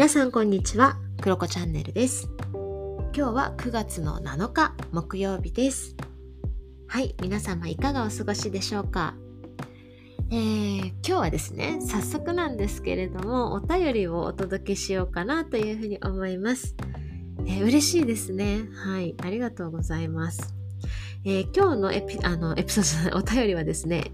皆さんこんにちは、クロコチャンネルです。今日は9月の7日木曜日です。はい、皆様いかがお過ごしでしょうか？えー、今日はですね、早速なんですけれども、お便りをお届けしようかなというふうに思います。えー、嬉しいですね。はい、ありがとうございます。えー、今日のエピあのエピソード お便りはですね、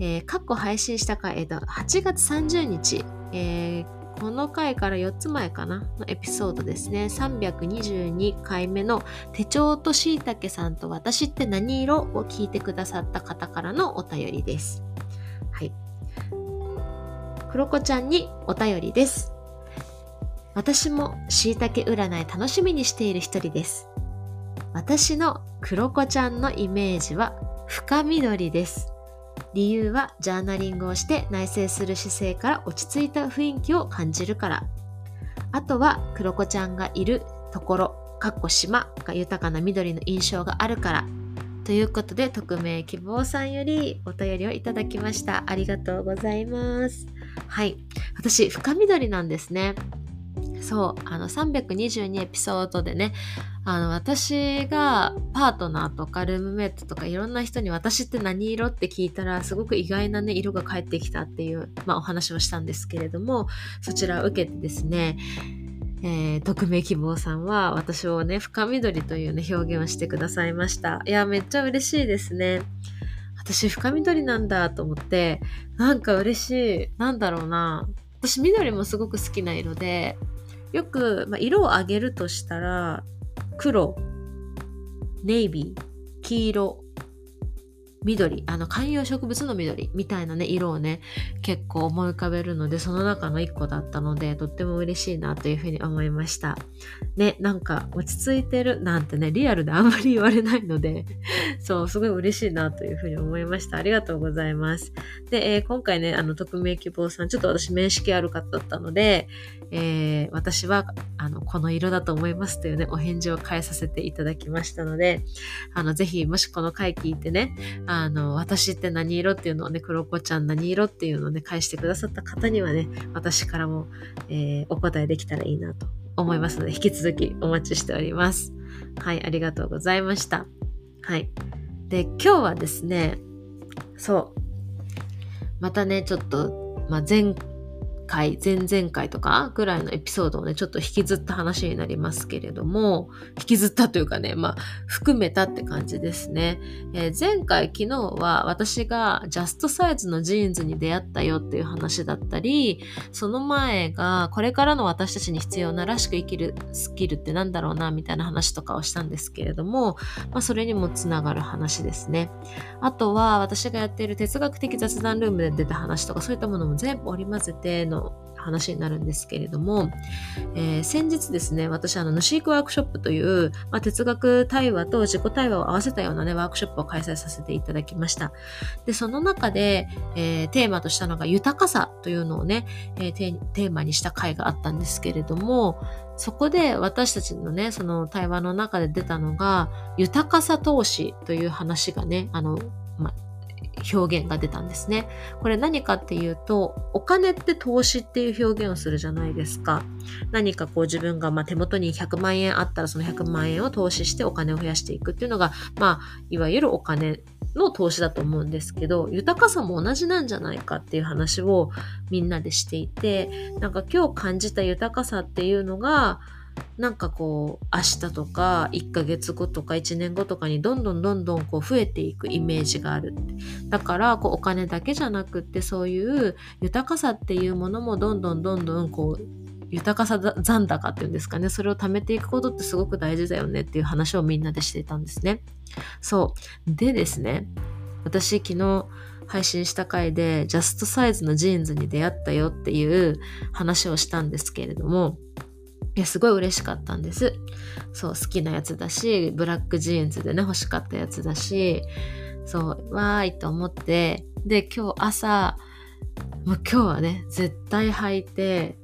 えー、過去配信した回、えー、と8月30日、えー、この回から4つ前かな？のエピソードですね。322回目の手帳としいたけさんと私って何色を聞いてくださった方からのお便りです。はい。クロコちゃんにお便りです。私もしいたけ占い楽しみにしている一人です。私のクロコちゃんのイメージは深緑です。理由はジャーナリングをして内省する姿勢から落ち着いた雰囲気を感じるから。あとはクロコちゃんがいるところ、かっこ島が豊かな緑の印象があるから。ということで、匿名希望さんよりお便りをいただきました。ありがとうございます。はい。私、深緑なんですね。そう、あの322エピソードでね、あの私がパートナーとかルームメイトとかいろんな人に私って何色って聞いたらすごく意外なね色が返ってきたっていう、まあ、お話をしたんですけれどもそちらを受けてですねえー、匿名希望さんは私をね深緑というね表現をしてくださいました。いやめっちゃ嬉しいですね。私深緑なんだと思ってなんか嬉しいなんだろうな。私緑もすごく好きな色でよく、まあ、色を上げるとしたら黒、ネイビー、黄色、緑、あの観葉植物の緑みたいなね、色をね、結構思い浮かべるので、その中の一個だったので、とっても嬉しいなというふうに思いました。ね、なんか落ち着いてるなんてね、リアルであんまり言われないので、そう、すごい嬉しいなというふうに思いました。ありがとうございます。で、えー、今回ね、あの、匿名希望さん、ちょっと私面識ある方だったので、えー、私はあのこの色だと思いますというねお返事を返させていただきましたのであのぜひもしこの回聞いてねあの私って何色っていうのをね黒子ちゃん何色っていうのをね返してくださった方にはね私からも、えー、お答えできたらいいなと思いますので引き続きお待ちしております。はいありがとうございました。はい。で今日はですねそう。またねちょっと、まあ、前回、前々回とかぐらいのエピソードをね、ちょっと引きずった話になりますけれども、引きずったというかね、まあ、含めたって感じですね。えー、前回、昨日は私がジャストサイズのジーンズに出会ったよっていう話だったり、その前がこれからの私たちに必要ならしく生きるスキルってなんだろうな、みたいな話とかをしたんですけれども、まあ、それにもつながる話ですね。あとは、私がやっている哲学的雑談ルームで出た話とか、そういったものも全部織り交ぜてのの話になるんですけれども、えー、先日ですね、私、あの、ヌシークワークショップという、まあ、哲学対話と自己対話を合わせたようなね、ワークショップを開催させていただきました。で、その中で、えー、テーマとしたのが豊かさというのをね、えー、テーマにした回があったんですけれども、そこで私たちのね、その対話の中で出たのが、豊かさ投資という話がね、あの、まあ、表現が出たんですね。これ何かっていうと、お金って投資っていう表現をするじゃないですか。何かこう自分がま手元に100万円あったらその100万円を投資してお金を増やしていくっていうのが、まあ、いわゆるお金の投資だと思うんですけど、豊かさも同じなんじゃないかっていう話をみんなでしていて、なんか今日感じた豊かさっていうのが、なんかこう明日とか1ヶ月後とか1年後とかにどんどんどんどんこう増えていくイメージがあるだからこうお金だけじゃなくってそういう豊かさっていうものもどんどんどんどんこう豊かさ残高っていうんですかね。それを貯めていくことってすごく大事だよねっていう話をみんなでしていたんですね。そう。でですね私昨日配信した回でジャストサイズのジーンズに出会ったよっていう話をしたんですけれどもいや、すごい嬉しかったんです。そう、好きなやつだし、ブラックジーンズでね、欲しかったやつだし、そう、わーいと思って、で、今日朝、もう今日はね、絶対履いて、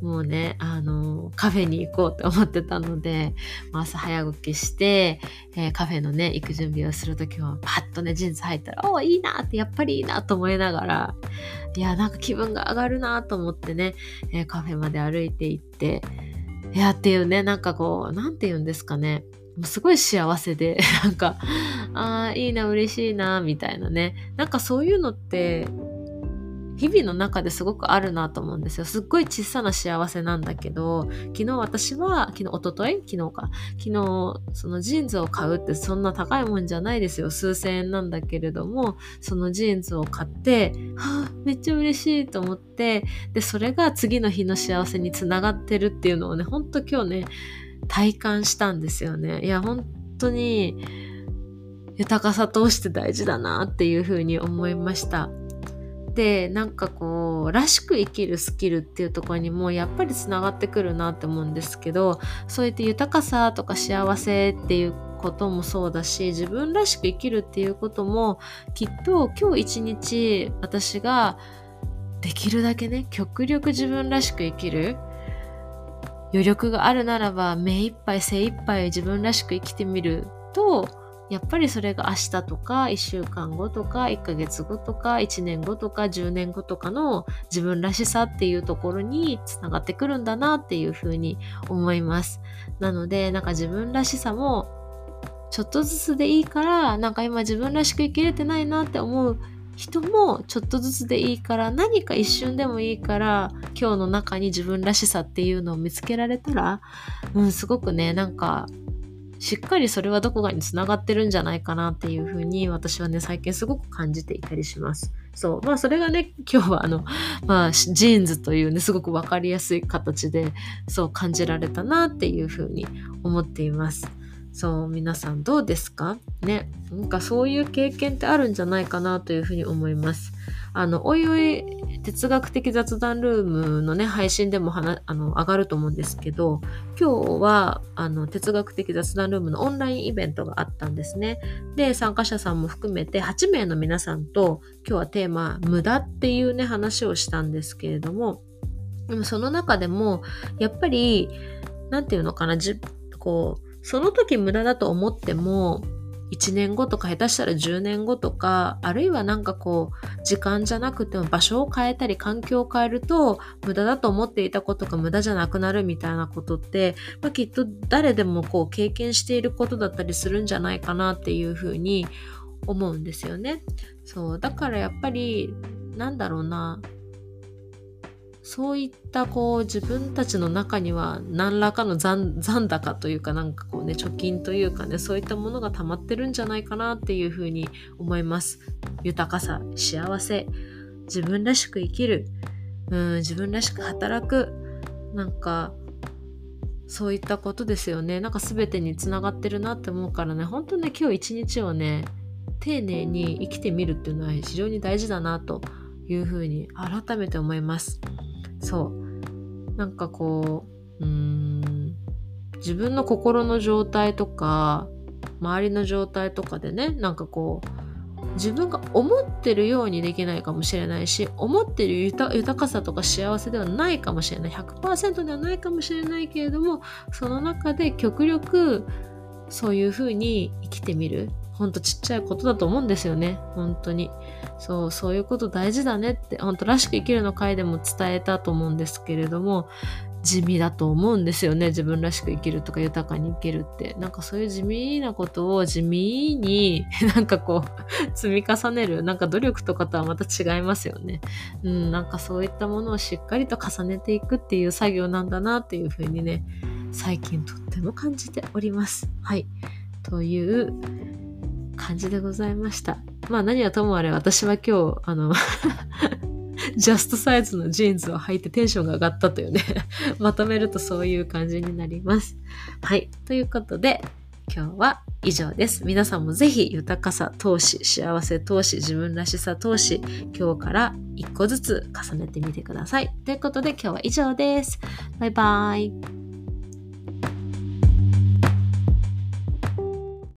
もうね、あの、カフェに行こうって思ってたので、朝早起きして、えー、カフェのね、行く準備をするときは、パッとね、ジーンズ入ったら、おいいなって、やっぱりいいなと思いながら、いや、なんか気分が上がるなと思ってね、えー、カフェまで歩いて行って、いやっていうね、なんかこう、なんて言うんですかね。もうすごい幸せで、なんか、ああ、いいな、嬉しいな、みたいなね。なんかそういうのって、日々の中ですごくあるなと思うんですよ。すっごい小さな幸せなんだけど、昨日私は、昨日、おととい昨日か。昨日、そのジーンズを買うってそんな高いもんじゃないですよ。数千円なんだけれども、そのジーンズを買って、はあ、めっちゃ嬉しいと思って、で、それが次の日の幸せにつながってるっていうのをね、ほんと今日ね、体感したんですよね。いや、本当に、豊かさ通して大事だなっていうふうに思いました。でなんかこうらしく生きるスキルっていうところにもやっぱりつながってくるなって思うんですけどそうやって豊かさとか幸せっていうこともそうだし自分らしく生きるっていうこともきっと今日一日私ができるだけね極力自分らしく生きる余力があるならば目いっぱい精一杯自分らしく生きてみるとやっぱりそれが明日とか1週間後とか1ヶ月後とか1年後とか10年後とかの自分らしさっていうところにつながってくるんだなっていうふうに思います。なのでなんか自分らしさもちょっとずつでいいからなんか今自分らしく生きれてないなって思う人もちょっとずつでいいから何か一瞬でもいいから今日の中に自分らしさっていうのを見つけられたら、うん、すごくねなんかしっかりそれはどこかにつながってるんじゃないかなっていうふうに私はね、最近すごく感じていたりします。そう。まあそれがね、今日はあの、まあジーンズというね、すごくわかりやすい形で、そう感じられたなっていうふうに思っています。そう、皆さんどうですか？ね。なんかそういう経験ってあるんじゃないかなというふうに思います。あの、おいおい哲学的雑談ルームのね、配信でもあの上がると思うんですけど、今日はあの哲学的雑談ルームのオンラインイベントがあったんですね。で、参加者さんも含めて8名の皆さんと今日はテーマ、無駄っていうね、話をしたんですけれども、でもその中でも、やっぱり、なんていうのかな、じこう、その時無駄だと思っても、1年後とか下手したら10年後とかあるいはなんかこう時間じゃなくても場所を変えたり環境を変えると無駄だと思っていたことが無駄じゃなくなるみたいなことって、まあ、きっと誰でもこう経験していることだったりするんじゃないかなっていうふうに思うんですよね。そうだからやっぱりなんだろうなそういったこう自分たちの中には何らかの残高というかなんかこうね貯金というかねそういったものが溜まってるんじゃないかなっていうふうに思います。豊かさ幸せ自分らしく生きるうん自分らしく働くなんかそういったことですよね。なんか全てにつながってるなって思うからね。本当ね今日一日をね丁寧に生きてみるっていうのは非常に大事だなというふうに改めて思います。そう。なんかこううん自分の心の状態とか周りの状態とかでねなんかこう自分が思ってるようにできないかもしれないし思ってる豊かさとか幸せではないかもしれない。100%ではないかもしれないけれどもその中で極力そういうふうに生きてみる。ほんとちっちゃいことだと思うんですよね。本当に。そう、そういうこと大事だねって、本当らしく生きるの回でも伝えたと思うんですけれども、地味だと思うんですよね。自分らしく生きるとか豊かに生きるって。なんかそういう地味なことを地味に なんかこう積み重ねる。なんか努力とかとはまた違いますよね。うん、なんかそういったものをしっかりと重ねていくっていう作業なんだなっていうふうにね、最近とっても感じております。はい。という感じでございました。まあ何はともあれ私は今日、あの ジャストサイズのジーンズを履いてテンションが上がったというね まとめるとそういう感じになります。はい。ということで、今日は以上です。皆さんもぜひ豊かさ投資、幸せ投資、自分らしさ投資、今日から一個ずつ重ねてみてください。ということで今日は以上です。バイバーイ。